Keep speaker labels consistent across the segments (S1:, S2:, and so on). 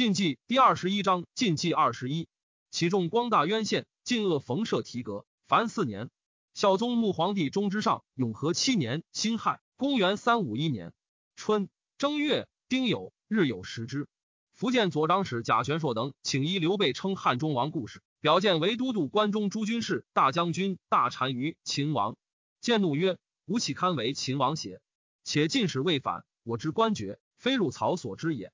S1: 晋纪第二十一章晋纪二十一，启众光大渊县，晋恶冯舍提格，凡四年。孝宗穆皇帝中之上，永和七年辛亥，公元三五一年春正月丁酉，日有食之。福建左长史贾玄硕等请依刘备称汉中王故事，表见为都督关中诸军事、大将军、大单于秦王。见怒曰：“吾岂堪为秦王邪？且进使未反，我之官爵，非入曹所知也。”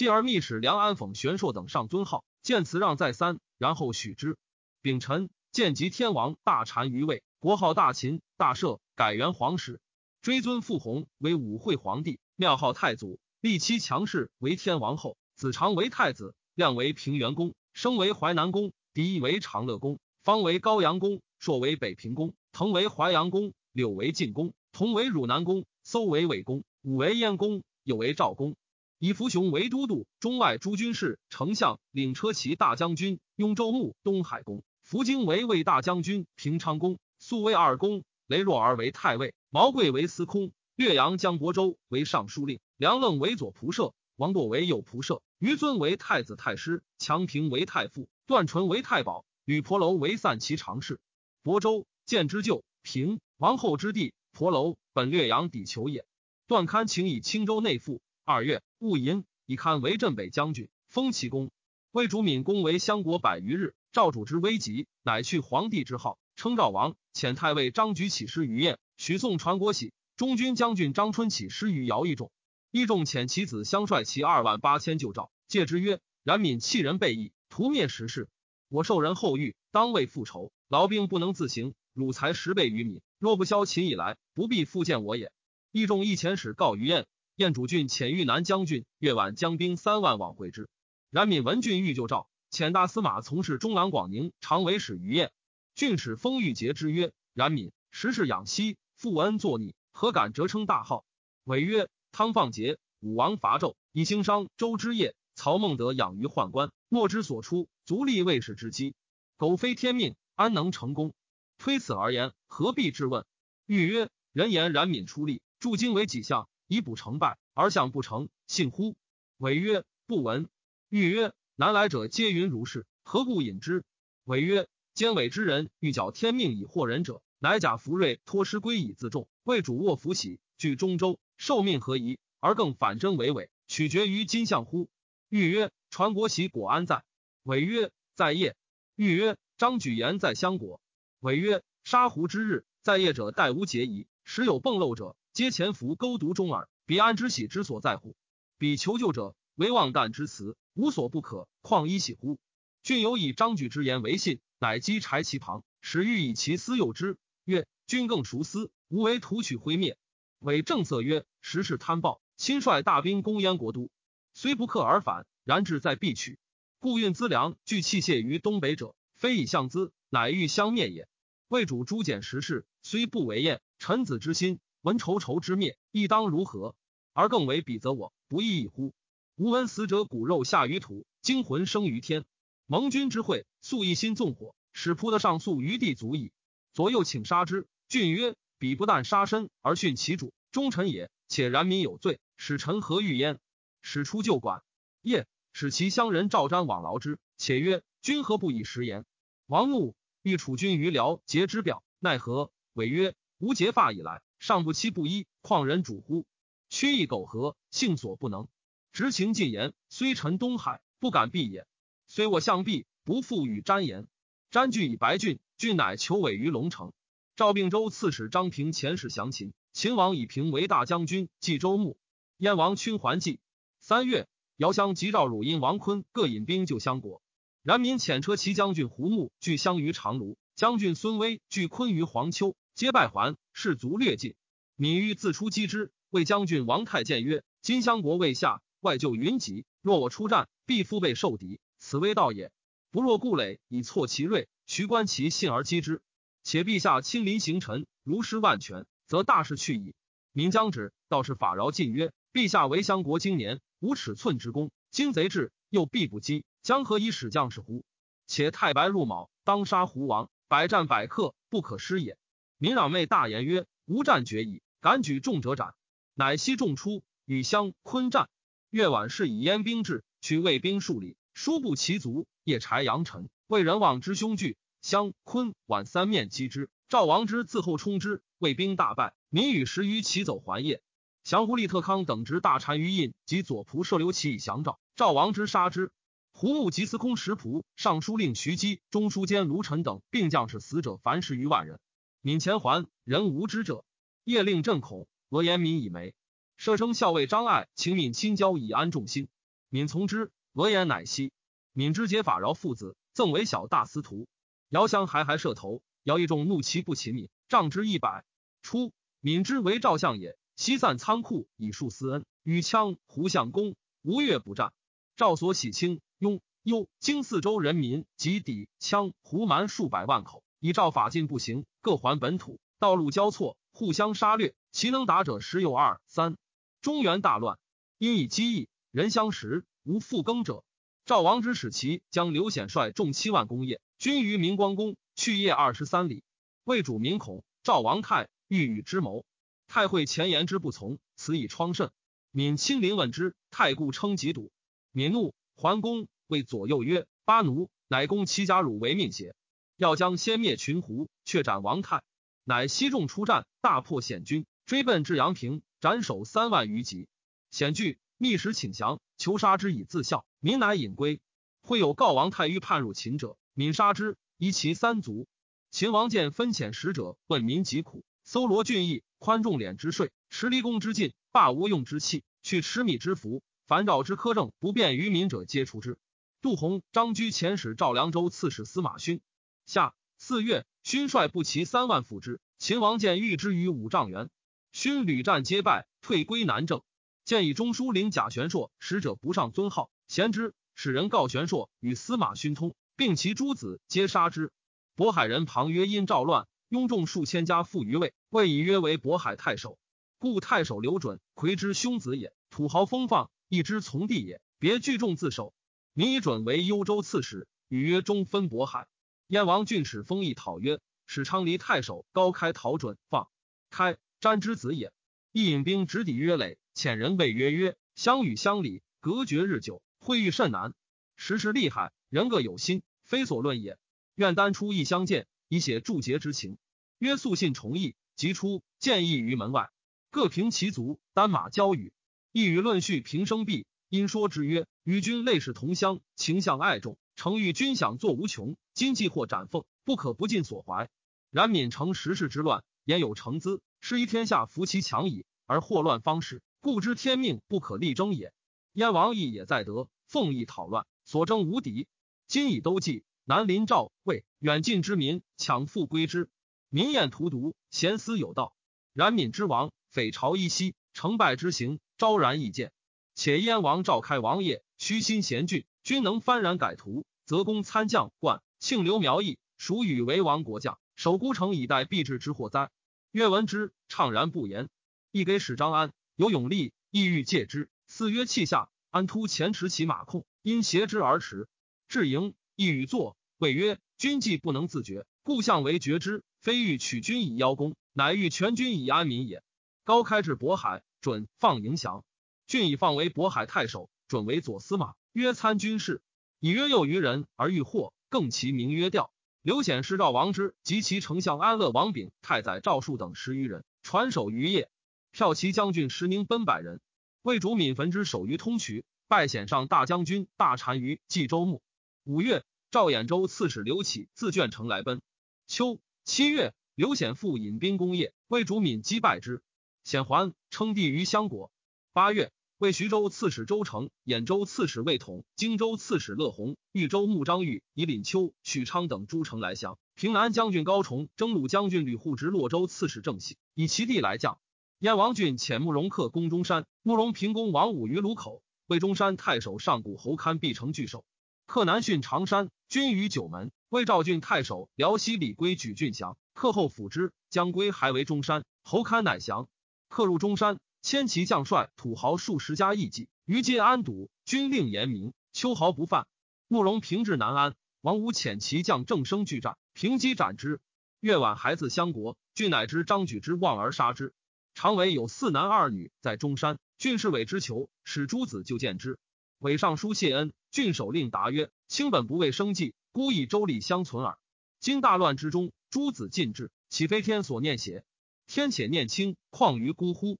S1: 继而密使梁安讽玄硕等上尊号，见辞让再三，然后许之。丙辰，见即天王大单于位。国号大秦，大赦，改元皇室，追尊父弘为武惠皇帝，庙号太祖，立妻强氏为天王后，子长为太子，亮为平原公，生为淮南公，狄为长乐公，方为高阳公，朔为北平公，腾为淮阳公，柳为晋公，同为汝南公，搜为魏公，武为燕公，有为赵公，以福雄为都督，中外诸军事，丞相，领车骑大将军，雍州牧，东海公，福京为魏大将军，平昌公。素为二公，雷若儿为太尉，毛贵为司空，略阳江伯州为尚书令，梁愣为左仆射，王铎为右仆射，于尊为太子太师，强平为太傅，段纯为太保，吕婆楼为散骑常侍。亳州建之旧平王后之地，婆楼本略阳底求也。段堪请以青州内附。二月戊寅，以堪为镇北将军，封其功。魏主敏公为相国百余日，赵主之危急，乃去皇帝之号。称赵王，遣太尉张举起师于燕，许宋传国玺。中军将军张春起师于姚义仲，义仲遣其子相率其二万八千救赵，戒之曰：“冉闵弃人背义，屠灭时事。我受人后遇，当为复仇。劳兵不能自行，汝才十倍于民。若不消秦以来，不必复见我也。”义仲一遣使告于燕，燕主郡遣豫南将军越晚将兵三万往会之。冉闵闻郡欲救赵，遣大司马从事中郎广宁常为使于燕。郡使封玉节之曰：“冉闵时是养息，负恩作逆，何敢折称大号？”伟曰：“汤放节，武王伐纣，以兴商周之业。曹孟德养于宦官，莫之所出，足立卫士之基。苟非天命，安能成功？推此而言，何必质问？”欲曰：“人言冉闵出力，铸经为己相，以补成败，而相不成，信乎？”伟曰：“不闻。”欲曰：“南来者皆云如是，何故引之？”伟曰。奸伪之人欲矫天命以惑人者，乃假福瑞托师归以自重，为主卧福喜，据中州，受命何疑？而更反真为伪，取决于今相乎？欲曰：传国玺果安在？伪曰：在业。欲曰：张举言在相国。伪曰：杀胡之日，在业者待无节仪，时有迸漏者，皆潜伏勾毒中耳。彼安之喜之所在乎？彼求救者，唯望旦之辞，无所不可，况一喜乎？郡有以张举之言为信。乃击柴其旁，使欲以其私诱之。曰：君更熟思，无为图取灰灭。伪正色曰：时事贪暴，亲率大兵攻燕国都，虽不克而返，然志在必取。故运资粮具器械于东北者，非以相资，乃欲相灭也。魏主诛简时事，虽不为燕，臣子之心，闻仇仇之灭，亦当如何？而更为彼则我，不亦已乎？吾闻死者骨肉下于土，精魂生于天。盟军之会，素一心纵火，使扑得上诉于地足矣。左右请杀之。郡曰：彼不但杀身，而殉其主，忠臣也。且然民有罪，使臣何欲焉？使出旧馆，夜使其乡人赵瞻往劳之。且曰：君何不以食言？王怒，欲处君于辽，节之表，奈何？违曰：吾结发以来，上不期不依，况人主乎？屈意苟合，性所不能。执情尽言，虽臣东海，不敢避也。虽我相避，不复与瞻言。瞻惧以白郡，郡乃求委于龙城。赵并州刺史张平遣使降秦，秦王以平为大将军，冀州牧。燕王勋还计。三月，姚襄及赵汝阴王坤各引兵救襄国。然民遣车骑将军胡牧据襄于长卢，将军孙威据昆于黄丘，皆败还，士卒略尽。闵欲自出击之，谓将军王太监曰：“今襄国未下，外救云集，若我出战，必腹背受敌。”此谓道也。不若故垒以挫其锐，徐观其信而击之。且陛下亲临行臣，如失万全，则大事去矣。民将止，道是法饶进曰：陛下为襄国经年，无尺寸之功。今贼至，又必不击，将何以使将士乎？且太白入卯，当杀胡王，百战百克，不可失也。民攘妹大言曰：无战决矣，敢举重者斩。乃悉众出，与襄昆战。越晚是以燕兵至。取魏兵数里，殊不其足。夜柴扬尘，为人望之凶惧。襄昆宛三面击之，赵王之自后冲之，魏兵大败。民与十余骑走还邺。降胡利特康等执大单于印及左仆射刘启以降赵，赵王之杀之。胡穆及司空石仆、尚书令徐基、中书监卢臣等并将士死者凡十余万人。闵前还，人无知者。夜令震恐，俄言民以没。舍生校尉张爱请闵亲交以安众心，闵从之。俄言乃息。闵之节法饶父子，赠为小大司徒。遥相还还射头，姚一众怒其不勤闵，杖之一百。初，闵之为赵相也，西散仓库以树私恩，与羌胡相公吴越不战。赵所喜清。雍、幽、荆四州人民及抵羌、胡蛮数百万口，以赵法禁不行，各还本土。道路交错，互相杀掠，其能打者十有二三。中原大乱，因以饥役，人相食，无复耕者。赵王之使其将刘显率众七万攻业，军于明光宫，去夜二十三里。魏主民恐，赵王太欲与之谋，太会前言之不从，此以疮甚。闵亲临问之，太故称疾笃。闵怒。桓公谓左右曰：“巴奴乃攻其家汝为命邪？要将先灭群胡，却斩王泰。乃西众出战，大破险军，追奔至阳平，斩首三万余级。险惧，密使请降，求杀之以自效。民乃引归。会有告王太欲叛入秦者，敏杀之，夷其三族。秦王见分遣使者问民疾苦，搜罗郡邑，宽重敛之税，持离宫之禁，罢无用之器，去吃米之服。”凡赵之苛政不便于民者，皆除之。杜洪、张居前使赵凉州刺史司马勋。夏四月，勋率步骑三万赴之。秦王见遇之于五丈原，勋屡战皆败，退归南郑。见以中书令贾玄硕使者不上尊号，贤之。使人告玄硕与司马勋通，并其诸子皆杀之。渤海人庞曰：因赵乱，拥众数千家附于魏，魏以约为渤海太守。故太守刘准，魁之兄子也，土豪风放。一之从弟也，别聚众自守。民以准为幽州刺史，与曰中分渤海。燕王郡使封邑讨曰：使昌黎太守高开讨准放开詹之子也。亦引兵直抵约垒，遣人谓曰：曰相与乡里隔绝日久，会遇甚难。时时厉害，人各有心，非所论也。愿单出一相见，以写祝节之情。曰素信崇义，即出见义于门外，各凭其足，单马交与。亦与论叙平生毕，因说之曰：“与君类世同乡，情相爱重，诚欲君享作无穷。今既获斩凤，不可不尽所怀。然闵成时事之乱，言有成资，是一天下服其强矣，而祸乱方始，故知天命不可力争也。燕王义也在得，奉义讨乱，所争无敌。今已都计，南临赵魏，远近之民抢复归之，民厌荼毒，贤思有道。然闵之亡，匪朝依稀，成败之行。”昭然易见，且燕王召开王业，虚心贤俊，均能幡然改图，则公参将冠庆刘苗裔，属与为王国将，守孤城以待必至之祸哉？曰闻之，怅然不言。亦给使张安有勇力，意欲戒之。四曰泣下，安突前驰其马控，因挟之而驰。至营，亦与坐，谓曰：君既不能自决，故相为决之。非欲取君以邀功，乃欲全军以安民也。高开至渤海。准放迎降，郡以放为渤海太守，准为左司马，曰参军事。以约诱于人而欲获，更其名曰调。刘显是赵王之及其丞相安乐王炳、太宰赵树等十余人，传守于业。骠骑将军石宁奔百人，魏主闵焚之守于通衢，拜显上大将军、大单于冀州牧。五月，赵兖州刺史刘启自卷城来奔。秋七月，刘显复引兵攻业，魏主闵击败之。显还，称帝于襄国。八月，为徐州刺史周成、兖州刺史魏统、荆州刺史乐弘、豫州牧张玉、以廪丘、许昌等诸城来降。平南将军高崇、征虏将军吕护执洛州刺史郑喜，以其地来降。燕王俊遣慕容克攻中山，慕容平攻王武于鲁口。魏中山太守上古侯堪必城拒守。克南训长山，军于九门。魏赵郡太守辽西李归举郡降，克后辅之，将归还为中山侯堪乃降。克入中山，千骑将帅土豪数十家义妓，于皆安堵。军令严明，秋毫不犯。慕容平至南安，王武遣骑将郑生拒战，平击斩之。越晚，孩子相国，郡乃知张举之望而杀之。常为有四男二女在中山，郡士委之求，使诸子就见之。伪尚书谢恩，郡守令答曰：“卿本不为生计，孤以周礼相存耳。今大乱之中，诸子尽至，岂非天所念邪？天且念卿，况于孤乎？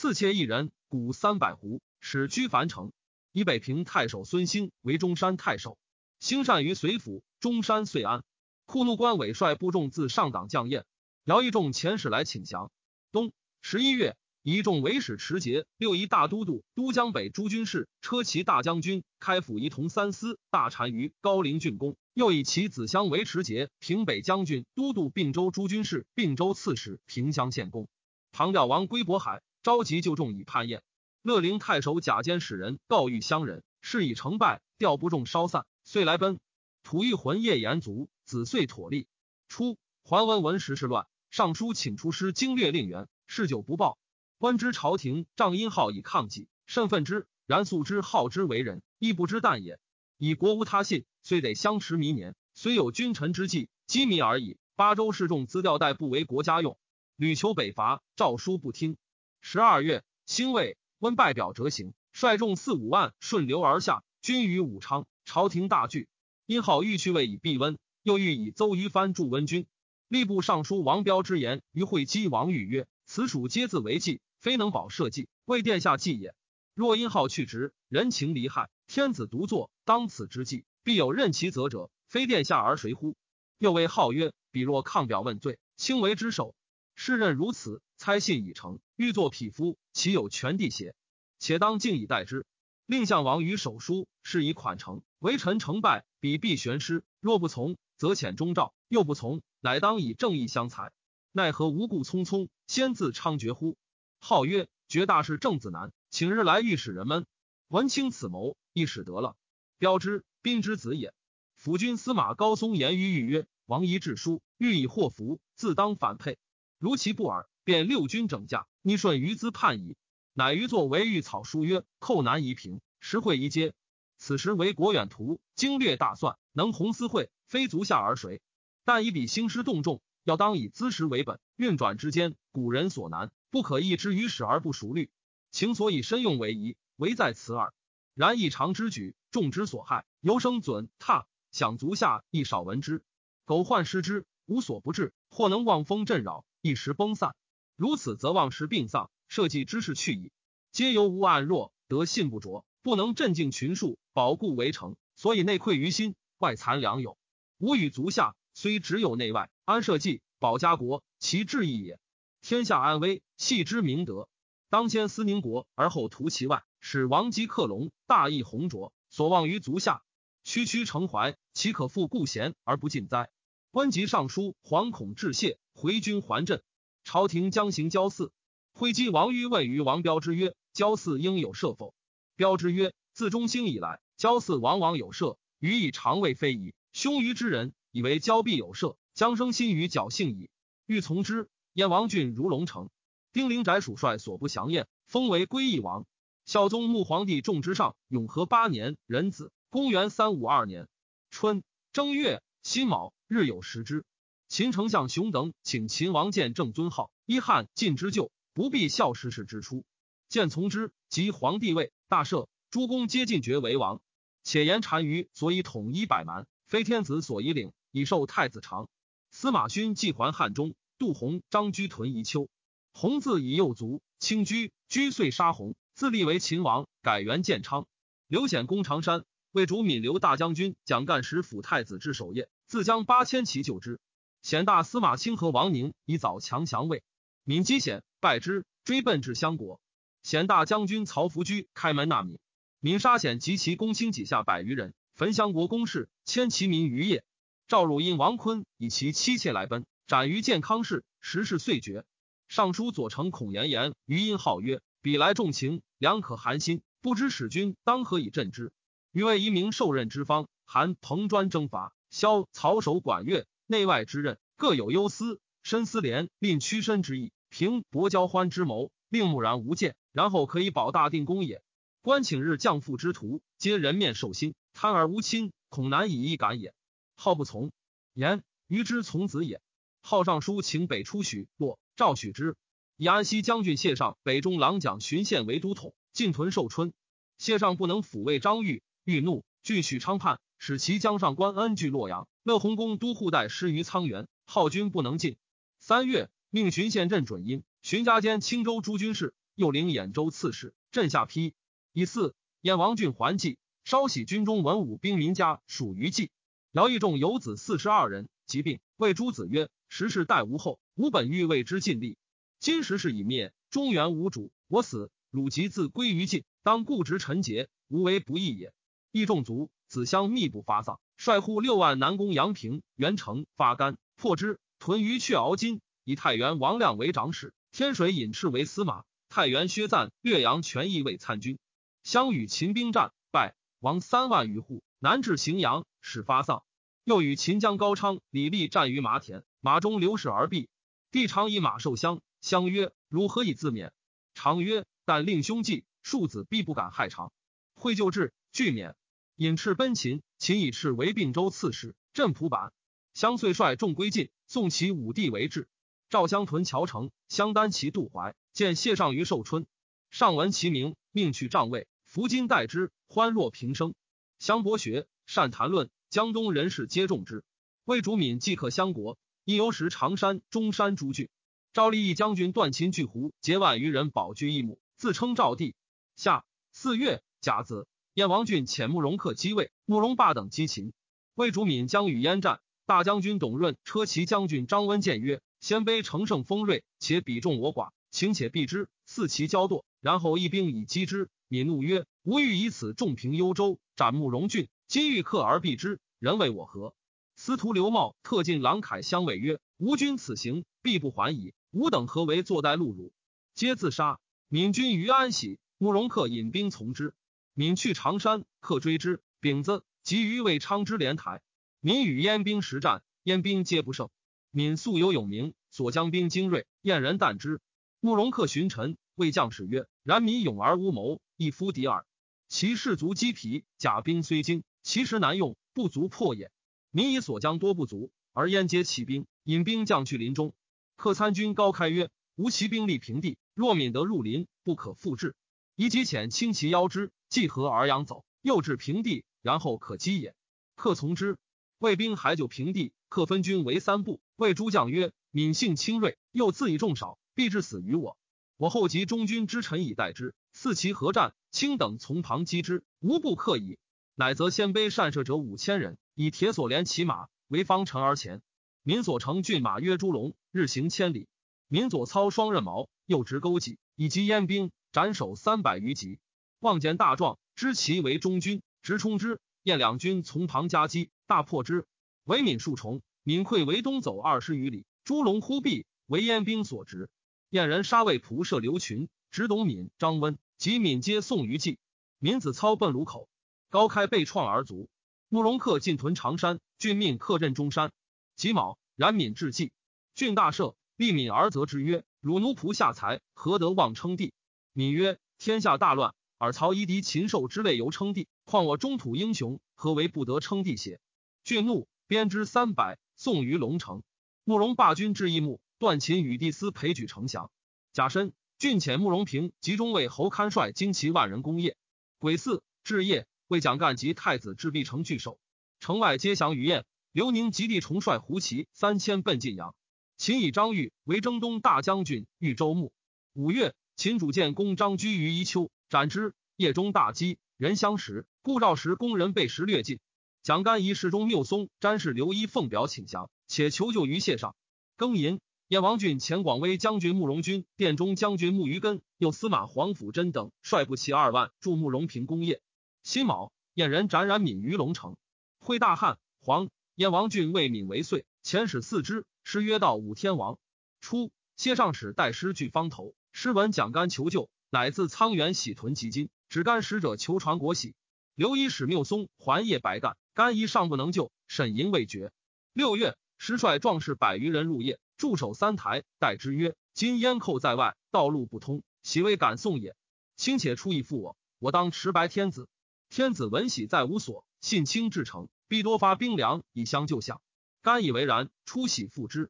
S1: 赐妾一人，谷三百斛，使居樊城。以北平太守孙兴为中山太守，兴善于随府，中山遂安。库怒关委帅部众自上党将宴，姚义众遣使来请降。冬十一月。”一众为使持节，六一大都督、都江北诸军事、车骑大将军、开府仪同三司、大单于、高陵郡公。又以其子相为持节、平北将军、都督并州诸军事、并州刺史、平乡县公。唐调王归渤海，召集就众以叛燕。乐陵太守贾监使人告谕乡人，事已成败，调不众稍散，遂来奔。吐欲魂夜延卒，子遂妥立。初，桓温闻时事乱，上书请出师经略令员，事久不报。官之朝廷，仗殷号以抗己，甚愤之。然素之好之为人，亦不知惮也。以国无他信，虽得相持弥年，虽有君臣之计，机密而已。八州示众资调代不为国家用，屡求北伐，诏书不听。十二月，兴魏，温拜表折行，率众四五万顺流而下，军于武昌。朝廷大惧。殷浩欲去魏以避温，又欲以邹于藩助温军。吏部尚书王彪之言于会稽王玉曰：“此属皆自为计。”非能保社稷，为殿下计也。若因好去职，人情离害，天子独坐，当此之际，必有任其责者，非殿下而谁乎？又谓号曰：彼若抗表问罪，轻为之首。世任如此，猜信已成，欲作匹夫，岂有权地邪？且当敬以待之。令相王于手书，是以款成。为臣成败，彼必悬师。若不从，则遣中诏；又不从，乃当以正义相裁。奈何无故匆匆，先自猖獗乎？号曰：“绝大事正子难，请日来御史人们闻清此谋，亦使得了。标之，宾之子也。辅军司马高松言于御曰：‘王仪致书，欲以祸福，自当反配。如其不耳，便六军整驾，逆顺于兹叛矣。’乃于作为御草书曰：‘寇难夷平，实会宜阶。’此时为国远图，经略大算，能弘思会，非足下而谁？但以彼兴师动众，要当以资实为本，运转之间，古人所难。”不可易之于始而不熟虑，情所以深用为宜，唯在此耳。然异常之举，众之所害，由生准踏，想足下亦少闻之。苟患失之，无所不至，或能望风震扰，一时崩散。如此，则望时病丧，社稷之事去矣。皆由无暗弱，得信不着，不能镇静群庶，保固围城，所以内溃于心，外惭良友。吾与足下，虽只有内外，安社稷，保家国，其志义也。天下安危，系之明德。当先思宁国，而后图其外，使王姬克隆，大义宏卓，所望于足下。区区诚怀，岂可复故贤而不尽哉？官及尚书，惶恐致谢，回军还镇。朝廷将行交祀。会稽王于问于王彪之曰：“交祀应有赦否？”彪之曰：“自中兴以来，交祀往往有赦，予以常未非矣。凶于之人，以为交必有赦，将生心于侥幸矣。欲从之。”燕王郡如龙城，丁陵宅属帅所不降燕，封为归义王。孝宗穆皇帝重之上，永和八年壬子，公元三五二年春正月辛卯，日有食之。秦丞相熊等请秦王见正尊号，一汉晋之旧，不必孝时事之初。见从之，即皇帝位，大赦，诸公皆进爵为王。且言单于所以统一百蛮，非天子所以领，以受太子长。司马勋既还汉中。杜洪、张居屯宜丘，洪自以右卒，清居居遂杀洪，自立为秦王，改元建昌。刘显攻长山，为主闽刘大将军蒋干时辅太子之守业，自将八千骑救之。显大司马清和王宁以早强降魏，闽击显，败之，追奔至襄国。显大将军曹福居开门纳闽，闽杀显及其公卿几下百余人，焚襄国宫室，迁其民于业。赵汝因王坤以其妻妾来奔。斩于建康室，时事遂绝。尚书左丞孔颜言于因号曰：“彼来重情，良可寒心，不知使君当何以镇之？”余为一名受任之方，韩彭专征伐，萧曹守管乐，内外之任各有忧思，深思廉令屈身之意，平伯交欢之谋，令木然无见，然后可以保大定公也。官请日降父之徒，皆人面兽心，贪而无亲，恐难以一感也。好不从言，余之从子也。号尚书，请北出许洛，赵许之。以安西将军谢上北中郎将巡县为都统，进屯寿春。谢尚不能抚慰张玉，欲怒，据许昌叛，使其将上官恩据洛阳。乐洪公都护带失于沧原，号军不能进。三月，命巡县镇准阴，巡家兼青州诸军事，又领兖州刺史。镇下邳。以四，燕王郡还济，稍喜军中文武兵民家属于济。姚义仲有子四十二人，疾病，谓诸子曰：“时事待无后，吾本欲为之尽力。今时事已灭，中原无主，我死，汝即自归于晋，当固执臣节，无为不义也。”义仲卒，子相密不发丧。率户六万南攻阳平，元城发干破之，屯于雀鳌津，以太原王亮为长史，天水尹赤为司马。太原薛赞略阳权益为参军，相与秦兵战败，亡三万余户，南至荥阳，始发丧。又与秦将高昌、李立战于麻田，马中流矢而毙。帝常以马受相，相曰：“汝何以自免？”常曰：“但令兄计，庶子必不敢害常。”会就治，拒免。引赤奔秦，秦以赤为并州刺史，镇蒲坂。相遂率众归晋，送其武帝为质。赵襄屯谯城，相丹其渡淮，见谢尚于寿春，上闻其名，命去帐位，服金待之，欢若平生。相博学，善谈论，江东人士皆重之。魏主敏即克相国，因游时常山、中山诸郡。赵立义将军断秦巨胡，结万余人，保居一亩，自称赵帝。夏四月甲子。燕王俊遣慕容克击魏，慕容霸等击秦。魏主敏将与燕战，大将军董润、车骑将军张温谏曰：“鲜卑乘胜锋锐，且彼众我寡，请且避之，四其交堕，然后一兵以击之。”敏怒曰：“吾欲以此重平幽州，斩慕容俊。今欲克而避之，人为我何？”司徒刘茂特进郎凯相谓曰：“吾君此行必不还矣。吾等何为坐待戮辱？皆自杀。敏君于安喜，慕容克引兵从之。”闽去长山，客追之。丙子，及于魏昌之连台。闽与燕兵实战，燕兵皆不胜。闽素有勇名，所将兵精锐，燕人惮之。慕容克寻臣，谓将士曰：“然民勇而无谋，一夫敌耳。其士卒积疲，甲兵虽精，其实难用，不足破也。民以所将多不足，而燕皆起兵，引兵将去林中。客参军高开曰：‘吾其兵力平地，若闵得入林，不可复制。以己遣轻其腰之。’”既合而扬走，又至平地，然后可击也。客从之。魏兵还就平地，客分军为三部。谓诸将曰：“敏性轻锐，又自以众少，必致死于我。我后及中军之臣以待之。四其合战，卿等从旁击之，无不克矣。乃则鲜卑善射者五千人，以铁索连其马，为方城而前。民所乘骏马曰朱龙，日行千里。民左操双刃矛，右执钩戟，以及燕兵，斩首三百余级。”望见大壮，知其为中军，直冲之。燕两军从旁夹击，大破之。为闽数重，敏溃为东走二十余里。朱龙忽避，为燕兵所执。燕人杀魏仆射刘群，执董敏、张温及敏皆送于济。闽子操奔卢口，高开被创而卒。慕容恪进屯长山，郡命克镇中山。己卯，冉闵至济，郡大赦，立闵而责之曰：“汝奴仆下才，何得妄称帝？”闵曰：“天下大乱。”尔曹夷狄禽兽之类犹称帝，况我中土英雄，何为不得称帝邪？俊怒，鞭之三百，送于龙城。慕容霸军至义木，段秦与帝司陪举丞相。甲申，郡遣慕容平集中尉侯堪率精骑万人攻邺。癸巳，至夜，为蒋干及太子至必城聚守，城外皆降于燕。刘宁及弟重率胡骑三千奔晋阳。秦以张玉为征东大将军，豫州牧。五月，秦主建公张居于宜丘。斩之，夜中大饥，人相食，故赵时工人被食略尽。蒋干以侍中缪松、詹事刘一奉表请降，且求救于谢上。庚寅，燕王俊前广威将军慕容军、殿中将军慕于根，又司马黄甫真等率部骑二万助慕容平攻业。辛卯，燕人斩冉闵于龙城。会大汉，黄燕王俊为闵为岁，遣使四之，诗曰道武天王。初，谢上使带师据方头，师闻蒋干求救。乃自沧源喜屯及金，只干使者求传国玺。刘一使缪松还夜白干，干一尚不能救，沈银未决。六月，师率壮士百余人入夜，驻守三台，待之曰：“今燕寇在外，道路不通，喜未敢送也？卿且出以复我，我当持白天子。天子闻喜在无所，信卿至诚，必多发兵粮以相救相。干以为然，出喜复之。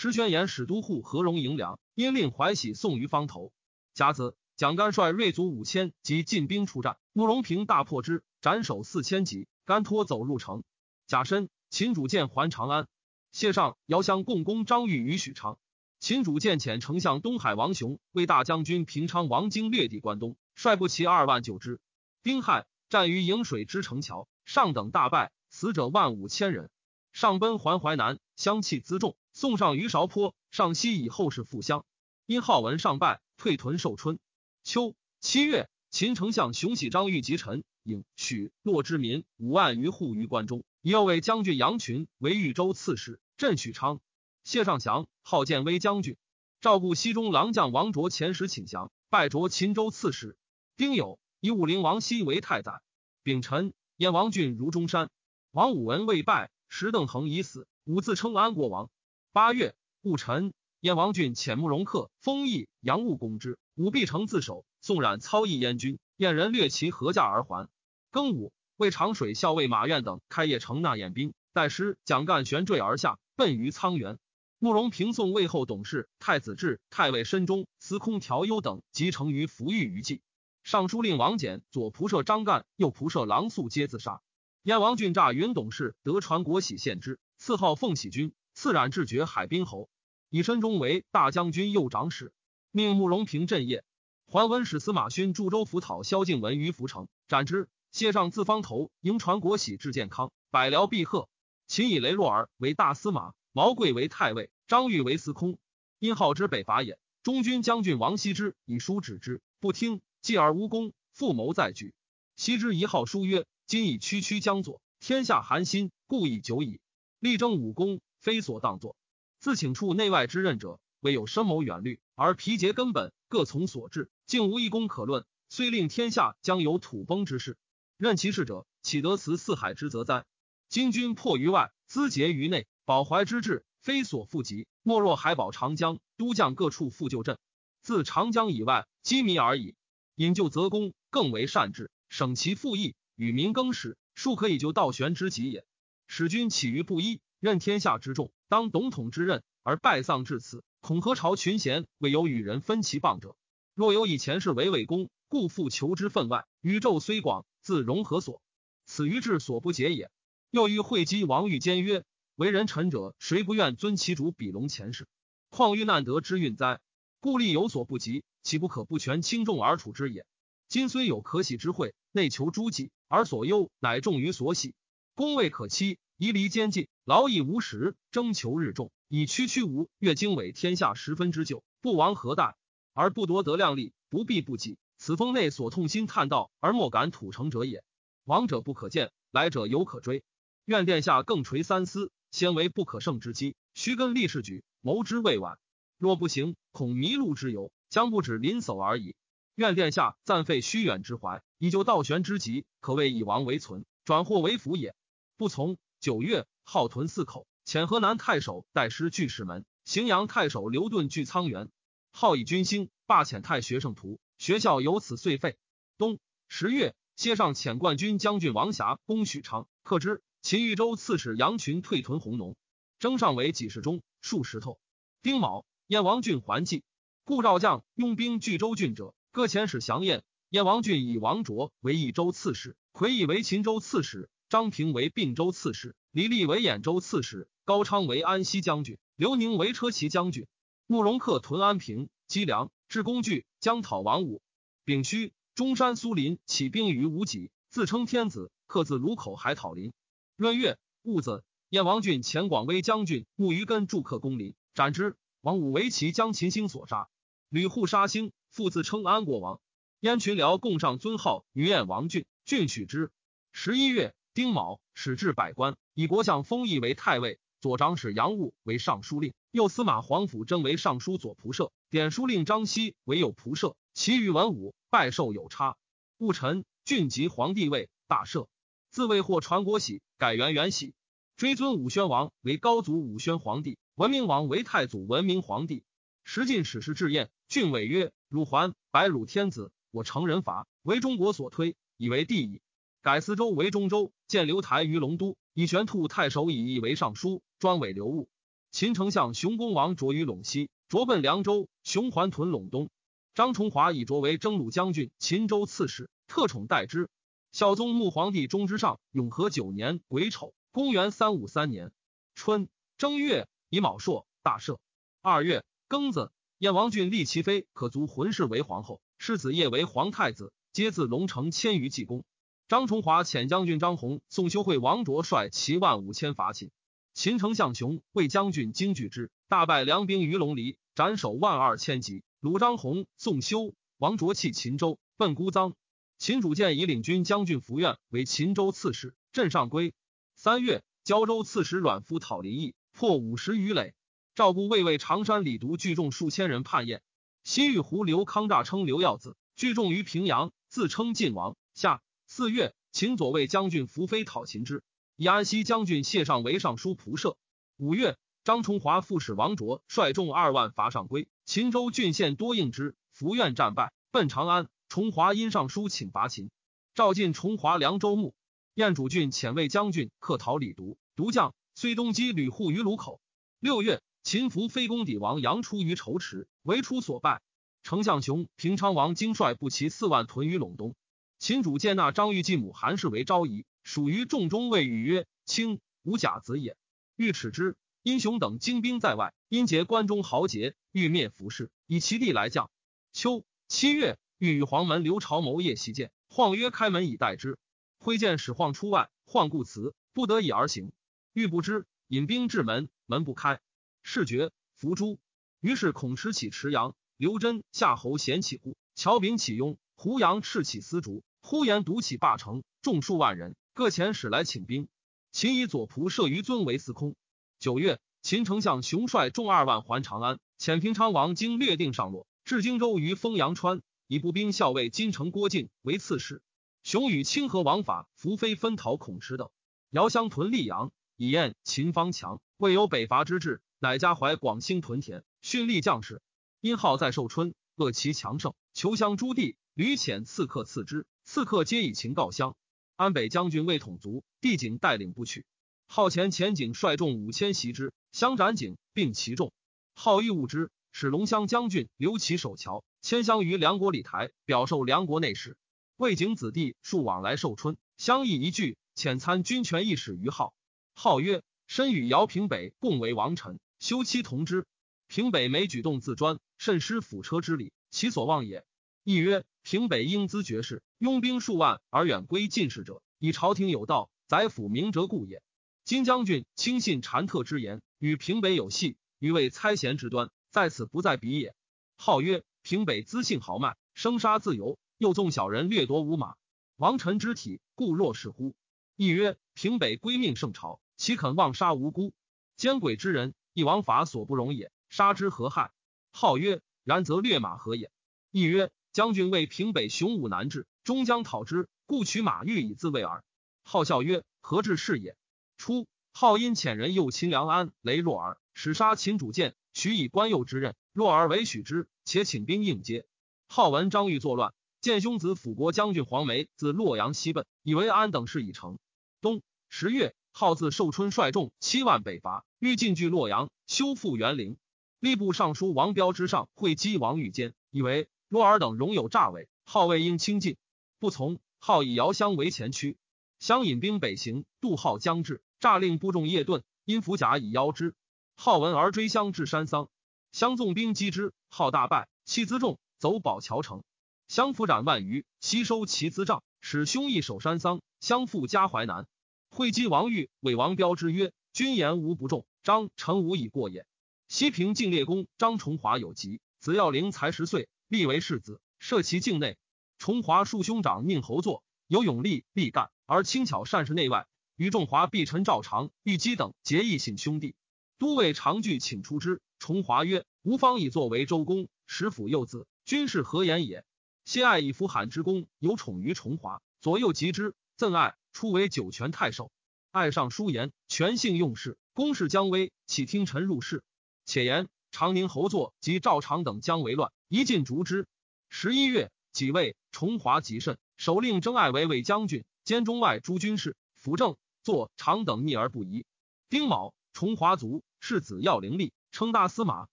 S1: 石宣言使都护何荣迎粮，因令怀喜送于方头。甲子。蒋干率锐卒五千及进兵出战，慕容平大破之，斩首四千级。甘托走入城。甲申，秦主见还长安。谢上遥相共攻张玉于许昌。秦主见遣丞相东海王雄为大将军平昌王经略地关东，率部骑二万救之。丁亥，战于颍水之城桥，上等大败，死者万五千人。上奔还淮南，相弃辎重，送上于韶坡。上西以后事复乡。因好文上拜，退屯寿春。秋七月，秦丞相熊喜张玉及陈颖许洛之民五万余户于关中，又为将军杨群为豫州刺史，镇许昌。谢尚祥号建威将军，照顾西中郎将王卓遣使请降，拜擢秦州刺史。丁酉，以武陵王熙为太宰。丙辰，燕王俊如中山。王武文未拜。石邓恒已死，武自称安国王。八月戊辰，燕王俊遣慕容恪、封邑、杨务攻之，武必成自首。宋冉操邑燕军，燕人掠其合驾而还。庚午，为长水校尉马苑等开业城纳燕兵，代师蒋干悬坠而下，奔于沧源。慕容平宋魏后董事太子志、太尉申中、司空调幽等集成于服狱于计。尚书令王翦、左仆射张干、右仆射郎肃皆自杀。燕王俊诈云董事得传国玺献之，赐号奉喜君，赐冉至爵海滨侯，以身中为大将军右长史，命慕容平镇业。桓温使司马勋驻州府讨萧敬文于涪城，斩之。谢上自方头迎传国玺至健康，百僚毕贺。秦以雷洛尔为大司马，毛贵为太尉，张玉为司空。因好之北伐也。中军将军王羲之以书止之，不听，继而无功，复谋再举。羲之一号书曰。今以区区将作，天下寒心，故以久矣。力争武功，非所当作。自请处内外之任者，唯有深谋远虑，而疲竭根本，各从所至，竟无一功可论。虽令天下将有土崩之势，任其事者，岂得辞四海之责哉？今军破于外，资竭于内，保怀之志，非所复及。莫若海保长江，都将各处复旧镇。自长江以外，积迷而已。引救则功，更为善治，省其复议。与民更始，庶可以就道玄之极也。使君起于布衣，任天下之众，当董统之任，而败丧至此，恐何朝群贤未有与人分其棒者？若有以前世为伟功，故复求之分外。宇宙虽广，自融合所，此于志所不解也。又欲会稽王欲坚曰：为人臣者，谁不愿尊其主比龙前世？况遇难得之运哉？故力有所不及，岂不可不全轻重而处之也？今虽有可喜之惠，内求诸己。而所忧乃重于所喜，功未可期，宜离间近，劳役无时，征求日重，以区区无越经纬天下十分之九，不亡何待？而不夺得量力，不必不己。此封内所痛心叹道而莫敢吐成者也。亡者不可见，来者犹可追。愿殿下更垂三思，先为不可胜之机，须根立事举，谋之未晚。若不行，恐迷路之由，将不止临叟而已。愿殿下暂废虚远之怀，以救道玄之急，可谓以亡为存，转祸为福也。不从。九月，号屯四口，遣河南太守代师据石门，荥阳太守刘盾据沧源，号以军兴，罢遣太学生徒，学校由此遂废。冬十月，谢上遣冠军将军王霞攻许昌，克之。秦豫州刺史杨群退屯弘农，征上为几十中，数石头。丁卯，燕王俊还计，故赵将拥兵拒州郡者。各遣使降燕，燕王俊以王卓为益州刺史，魁义为秦州刺史，张平为并州刺史，李立为兖州刺史，高昌为安西将军，刘宁为车骑将军。慕容克屯安平、积粮，置工具，将讨王武。丙戌，中山苏林起兵于无极，自称天子，克自卢口海讨林。闰月戊子，燕王俊前广威将军穆于根筑克攻林，斩之。王武为其将秦兴所杀，吕护杀兴。父自称安国王，燕群僚共上尊号于燕王俊，俊许之。十一月丁卯，始置百官，以国相封邑为太尉，左长史杨务为尚书令，右司马黄甫征为尚书左仆射，典书令张熙为右仆射。其余文武拜授有差。戊辰，俊即皇帝位，大赦。自谓获传国玺，改元元玺，追尊武宣王为高祖武宣皇帝，文明王为太祖文明皇帝。时进史事至宴，郡委曰：“汝还白汝天子，我成人法为中国所推，以为帝矣。改司州为中州，建刘台于龙都，以玄兔太守以义为尚书，专委刘务。秦丞相熊公王卓于陇西，卓奔凉州，熊还屯陇东。张崇华以擢为征虏将军、秦州刺史，特宠待之。孝宗穆皇帝中之上永和九年癸丑，公元三五三年春正月乙卯朔，大赦。二月庚子，燕王俊立其妃可族浑氏为皇后，世子业为皇太子，皆自龙城迁于济公。张崇华遣将军张宏、宋修会王卓率七万五千伐秦。秦丞相熊为将军惊惧之，大败梁兵于龙离，斩首万二千级。鲁张宏、宋修、王卓弃秦州，奔孤臧。秦主见以领军将军福愿为秦州刺史，镇上归。三月，胶州刺史阮夫讨林邑，破五十余垒。赵部卫尉常山李独聚众数千人叛燕。西域胡刘康诈称刘耀子，聚众于平阳，自称晋王。下四月，秦左卫将军伏飞讨秦之，以安西将军谢尚为尚书仆射。五月。张崇华副使王卓率众二万伐上归，秦州郡县多应之，伏愿战败，奔长安。崇华因尚书请伐秦，召进崇华凉州牧。燕主郡遣卫将军克讨李独，独将虽东击吕护于鲁口。六月，秦伏非公抵王杨出于仇池，为出所败。丞相熊平昌王经率步骑四万屯于陇东。秦主见纳张玉继母韩氏为昭仪，属于众中谓语曰：“卿无甲子也。”欲耻之。英雄等精兵在外，因结关中豪杰，欲灭服氏，以其地来降。秋七月，欲与黄门刘朝谋夜袭见，晃曰：“开门以待之。”挥剑使晃出外，晃故辞，不得已而行。欲不知，引兵至门，门不开。事绝，伏诛。于是孔持起池阳，刘真、夏侯贤起乎，乔秉起雍，胡杨赤起丝竹，呼延独起霸城，众数万人，各遣使来请兵。秦以左仆射于尊为司空。九月，秦丞相熊率众二万还长安，遣平昌王经略定上洛，至荆州于丰阳川，以步兵校尉金城郭靖为刺史。熊与清河王法、伏飞分讨孔池等，遥相屯溧阳，以验秦方强，未有北伐之志，乃加怀广兴屯田，训立将士。殷浩在寿春，恶其强盛，求相诸地，屡遣刺客刺之，刺客皆以情告降。安北将军魏统卒，帝景带领不取。号前前景率众五千袭之，相斩景，并其众。号欲误之，使龙骧将军刘琦守桥，迁相于梁国礼台，表授梁国内史。魏景子弟数往来寿春，相议一聚，遣参军权一使于号。号曰：“身与姚平北共为王臣，休戚同之。平北每举动自专，甚失辅车之礼，其所望也。”亦曰：“平北英姿绝世，拥兵数万而远归进士者，以朝廷有道，宰辅明哲故也。”金将军轻信禅特之言，与平北有隙，余为猜贤之端，在此不在彼也。号曰平北，资性豪迈，生杀自由，又纵小人掠夺无马，王臣之体，故若是乎？亦曰平北归命圣朝，岂肯妄杀无辜？奸诡之人，一王法所不容也。杀之何害？号曰然则掠马何也？亦曰将军为平北雄武难治，终将讨之，故取马欲以自卫耳。号笑曰何至是也？初，号因遣人诱秦良安雷若儿，使杀秦主见，许以官右之任。若儿为许之，且请兵应接。号闻张玉作乱，见兄子辅国将军黄梅自洛阳西奔，以为安等事已成。冬十月，号自寿春率众七万北伐，欲进据洛阳，修复园陵。吏部尚书王彪之上会稽王玉坚，以为若尔等容有诈伪，号未应轻进，不从。号以遥相为前驱，相引兵北行，渡号将至。诈令部众夜遁，因伏甲以邀之。号闻而追相至山桑，相纵兵击之，号大败，弃辎重，走保桥城。相伏斩万余，悉收其资帐，使兄义守山桑，相复加淮南。会稽王玉为王彪之曰：“君言无不中，张臣无以过也。”西平敬烈公张崇华有疾，子耀龄才十岁，立为世子，设其境内。崇华庶兄长宁侯作，有勇力，力干，而轻巧善事内外。与仲华、毕陈、赵常、玉基等结义信兄弟，都尉常惧请出之。崇华曰：“吾方以作为周公，使辅幼子，君是何言也？”先爱以夫罕之功，有宠于崇华，左右及之，赠爱。初为九泉太守，爱上书言，权性用事，公事将危，岂听臣入室？且言长宁侯作及赵常等将为乱，一尽逐之。十一月，己未，崇华极甚，首令征爱为卫将军，兼中外诸军事，辅政。作常等逆而不疑。丁卯，崇华族世子耀灵立，称大司马、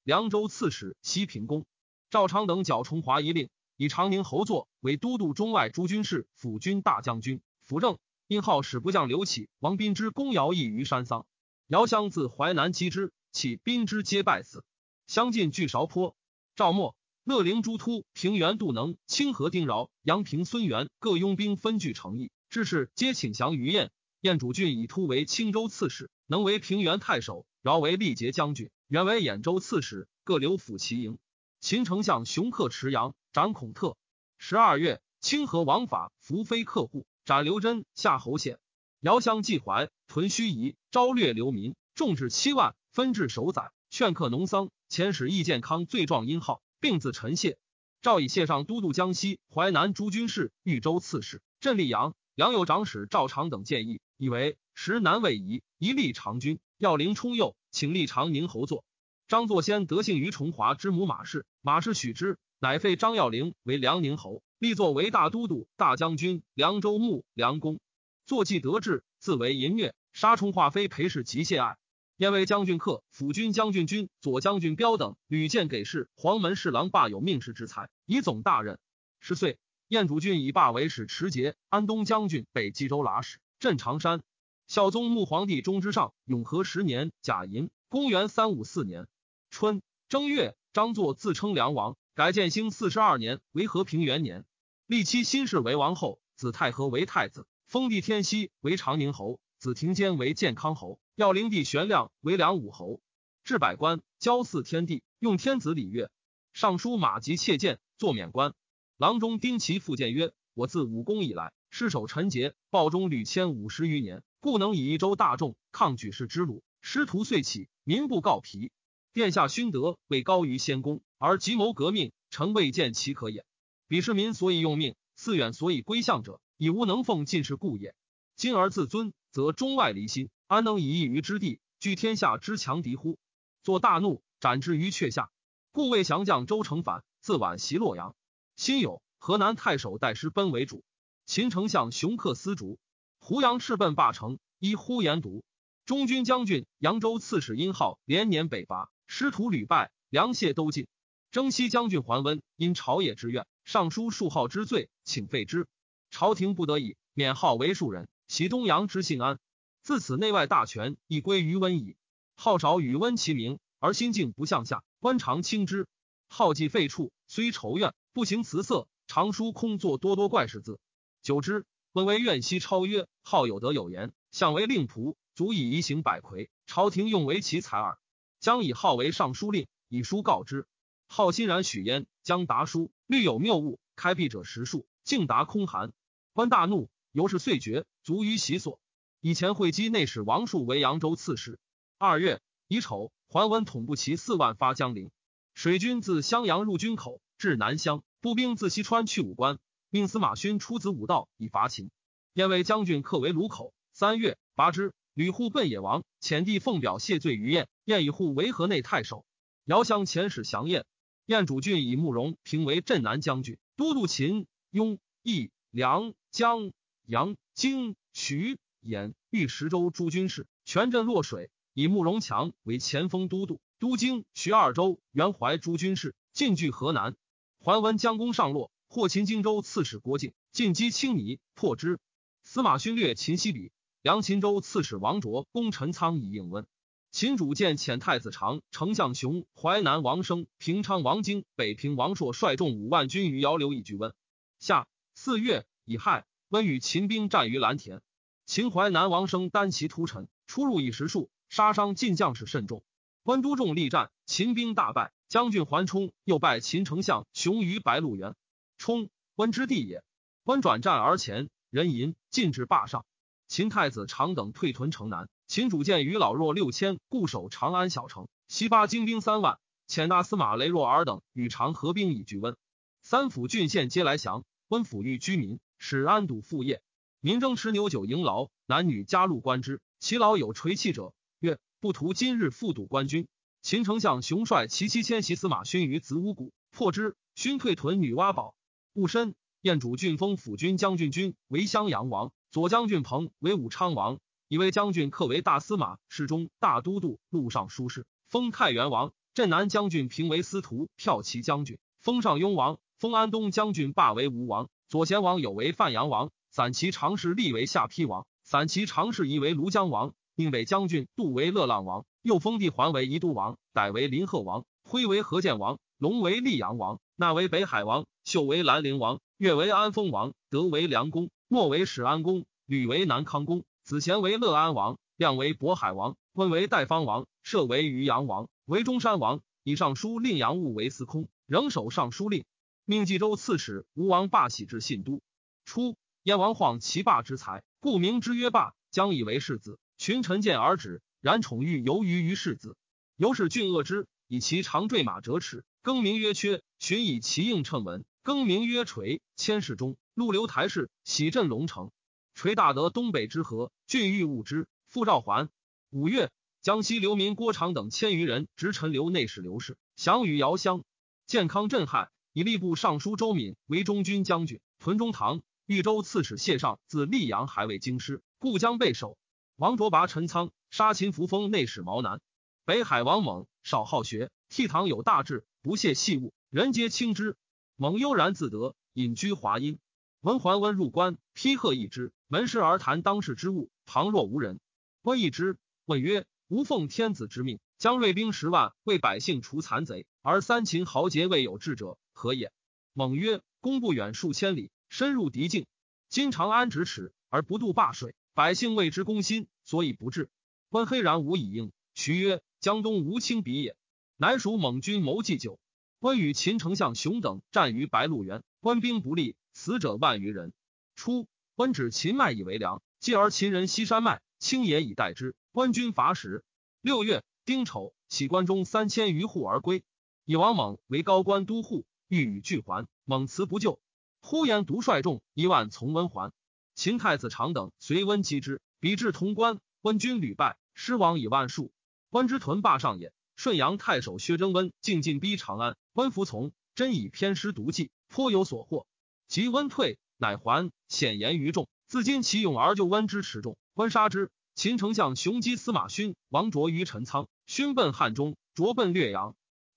S1: 凉州刺史、西平公。赵昌等剿崇华一令，以长宁侯作为都督中外诸军事、辅军大将军、辅政。因号使部将刘启、王斌之攻姚邑于山桑，姚襄自淮南击之，启、斌之皆败死。相近据韶坡。赵末，乐陵朱突、平原杜能、清河丁饶、阳平孙元各拥兵分据城邑，致使皆请降于燕。燕主郡以突为青州刺史，能为平原太守；饶为力节将军，原为兖州刺史，各留府齐营。秦丞相熊克持阳，斩孔特。十二月，清河王法伏非客户。斩刘真，夏侯显，遥相继怀，屯盱眙，招掠流民，众至七万，分至守宰，劝客农桑。遣使义健康罪状殷号，并自陈谢。赵以谢上都督江西、淮南诸军事、豫州刺史，镇溧阳。梁有长史赵长等建议，以为时南魏夷，一立长君，要灵冲右，请立长宁侯座。张作先得幸于崇华之母马氏，马氏许之，乃废张耀陵为梁宁侯。立作为大都督、大将军、凉州牧、梁公，坐骑得志，自为淫虐，杀冲化妃裴氏及谢爱。燕为将军客、辅军将军军、左将军彪等屡见给事，黄门侍郎罢有命士之才，以总大任。十岁，燕主郡以罢为使持节、安东将军、北冀州剌史，镇常山。孝宗穆皇帝中之上，永和十年甲寅，公元三五四年春正月，张作自称梁王。改建兴四十二年为和平元年，立妻新氏为王后，子太和为太子，封地天锡为长宁侯，子庭坚为建康侯，要灵帝玄亮为梁武侯，置百官，交祀天地，用天子礼乐。尚书马吉窃见，作免官。郎中丁齐复谏曰：“我自武功以来，失守陈节，暴中屡迁五十余年，故能以一州大众抗举世之虏。师徒遂起，民不告疲。殿下勋德未高于先公。”而急谋革命，臣未见其可也。彼市民所以用命，四远所以归向者，以无能奉进士故也。今而自尊，则中外离心，安能以一隅之地据天下之强敌乎？作大怒，斩之于阙下。故为降将周成反，自晚袭洛阳。辛酉，河南太守戴师奔为主。秦丞相熊克思卒。胡杨赤奔霸城，依呼延独。中军将军扬州刺史殷浩连年北伐，师徒屡败，粮械都尽。征西将军桓温因朝野之怨，上书数号之罪，请废之。朝廷不得已，免号为庶人，袭东阳之信安。自此内外大权亦归于温矣。号少与温齐名，而心境不向下，官常轻之。号既废黜，虽仇怨，不行辞色，常书空作多多怪事字。久之，温为怨息超曰：“号有德有言，相为令仆，足以移行百魁。朝廷用为其才耳，将以号为尚书令，以书告之。”好欣然许焉，将达书，虑有谬误，开闭者十数，竟达空寒。官大怒，由是遂绝，卒于其所。以前会稽内史王树为扬州刺史。二月乙丑，桓温统部骑四万发江陵，水军自襄阳入军口，至南乡，步兵自西川去武关，命司马勋出子武道以伐秦。燕为将军克为卢口。三月拔之。吕护奔野王，遣帝奉表谢罪于燕。燕以护为河内太守。遥相遣使降燕。燕主郡以慕容平为镇南将军，都督秦、雍、益、梁、江、阳、荆、徐、兖、豫十州诸军事，全镇洛水。以慕容强为前锋都督，都京、徐二州、元怀诸军事，进据河南。桓温将功上洛，获秦荆州刺史郭靖，进击青泥，破之。司马勋略秦西比，梁秦州刺史王卓攻陈仓以应温。秦主见遣太子长、丞相熊、淮南王生、平昌王经、北平王朔率众五万军于姚刘以拒温。夏四月乙亥，温与秦兵战于蓝田。秦淮南王生单骑突尘，出入以十数，杀伤晋将士甚众。温都众力战，秦兵大败。将军桓冲又败秦丞相熊于白鹿原。冲，温之地也。温转战而前，人淫，进至霸上。秦太子长等退屯城南。秦主见余老弱六千，固守长安小城。西发精兵三万，遣大司马雷若尔等与长合兵以拒温。三府郡县皆来降。温抚育居民，使安堵副业。民争持牛酒迎劳，男女加入官之。其老有垂泣者，曰：“不图今日复堵官军。”秦丞相熊率其妻迁袭司马勋于子午谷，破之。勋退屯女娲堡。戊申，燕主郡封辅军将军军为襄阳王，左将军彭为武昌王。以为将军克为大司马、侍中、大都督、录尚书事，封太原王；镇南将军平为司徒、骠骑将军，封上庸王，封安东将军罢为吴王。左贤王有为范阳王，散骑常侍立为下邳王，散骑常侍仪为庐江王，并北将军杜为乐浪王。又封地桓为宜都王，逮为临贺王，徽为河建王，龙为溧阳王，那为北海王，秀为兰陵王，越为安丰王，德为梁公，莫为始安公，吕为南康公，子贤为乐安王，亮为渤海王，温为代方王，射为渔阳王，为中山王。以上书令杨务为司空，仍守尚书令，命冀州刺史吴王霸喜至信都。初，燕王晃其霸之才，故名之曰霸，将以为世子。群臣见而止。然宠欲游于于世子，由是郡恶之，以其长坠马折齿，更名曰缺。寻以其应称文，更名曰垂。千世中，陆留台氏喜镇龙城。垂大德东北之河，郡欲务之。复召还。五月，江西流民郭长等千余人执陈留内史刘氏，降于遥乡。健康震撼，以吏部尚书周敏为中军将军，屯中堂。豫州刺史谢尚自溧阳还未京师，故将备守。王卓拔陈仓。杀秦扶风内史毛南，北海王猛少好学，倜傥有大志，不屑细务，人皆轻之。猛悠然自得，隐居华阴。闻桓温入关，批贺一之，门师而谈当世之物，旁若无人。温一之，问曰：“吾奉天子之命，将锐兵十万为百姓除残贼，而三秦豪杰未有志者，何也？”猛曰：“公不远数千里，深入敌境，今长安咫尺而不渡灞水，百姓为之攻心，所以不至。”关黑然无以应，徐曰：“江东无清比也。”乃属蒙军谋计久。关与秦丞相熊等战于白鹿原，官兵不利，死者万余人。初，温指秦麦以为粮，继而秦人西山麦，青野以待之。官军伐食。六月，丁丑，起关中三千余户而归。以王猛为高官都护，欲与俱还，猛辞不救。呼延独率众一万从温还。秦太子长等随温击之，比至潼关，温军屡败。失亡以万数，关之屯霸上也。顺阳太守薛征温进进逼长安，温服从，真以偏师毒计，颇有所获。及温退，乃还，显言于众。自今其勇而救温之持重，温杀之。秦丞相雄击司马勋，王卓于陈仓，勋奔汉中，卓奔略阳。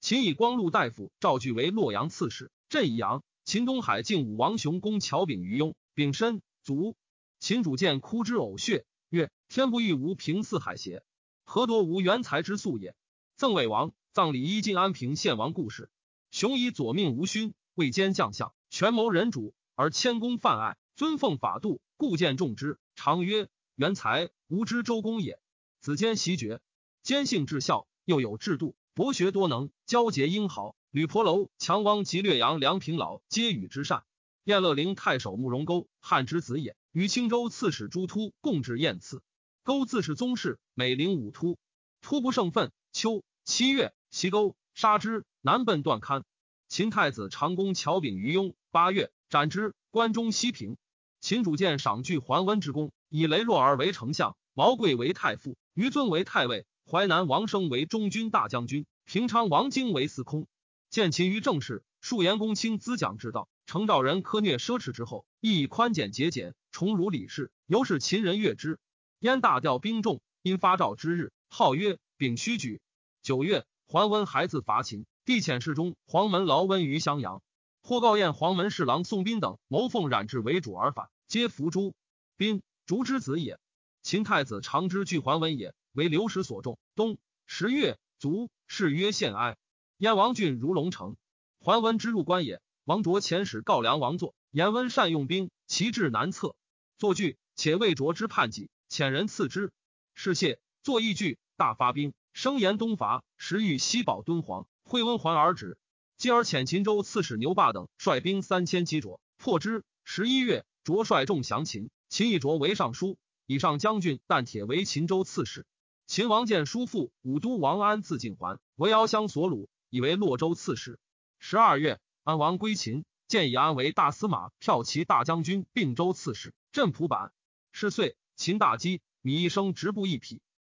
S1: 秦以光禄大夫赵据为洛阳刺史，镇宜阳。秦东海靖武王雄攻乔炳于雍，丙申卒。秦主见哭之呕血。曰：天不欲无平四海邪？何夺无元才之素也？赠魏王葬礼一晋安平献王故事。雄以左命吴勋，位兼将相，权谋人主，而谦恭泛爱，尊奉法度，故见重之。常曰：元才吾知周公也。子坚袭爵，坚信至孝，又有制度，博学多能，交结英豪。吕婆楼、强汪及略阳梁平老皆与之善。燕乐陵太守慕容勾，汉之子也。与青州刺史朱突共治燕刺，勾自是宗室，美陵武突，突不胜愤。秋七月，袭勾，杀之，南奔断堪。秦太子长公乔炳于雍，八月斩之。关中西平。秦主见赏具桓温之功，以雷若儿为丞相，毛贵为太傅，于尊为太尉，淮南王生为中军大将军，平昌王经为司空。见秦于政事，数言公卿资讲之道。成赵人苛虐奢侈之后，亦以宽简节俭，崇儒礼士，由是秦人悦之。燕大调兵众，因发诏之日，号曰丙戌举。九月，桓温还自伐秦，帝遣侍中黄门劳温于襄阳。或告燕黄门侍郎宋斌等谋奉冉志为主而反，皆伏诛。斌，竹之子也。秦太子长之惧桓温也，为刘石所重。冬十月，卒，谥曰献哀。燕王郡如龙城。桓温之入关也。王卓遣使告梁王座，言温善用兵，其志难测。作剧，且未卓之叛己，遣人赐之。是谢作一句，大发兵，声言东伐，时欲西保敦煌，会温还而止。继而遣秦州刺史牛霸等率兵三千击卓，破之。十一月，卓率众降秦，秦以卓为尚书，以上将军但铁为秦州刺史。秦王见叔父武都王安自尽还，为敖乡所虏，以为洛州刺史。十二月。安王归秦，建以安为大司马、骠骑大将军、并州刺史、镇蒲坂。是岁，秦大饥，米一生直布一匹。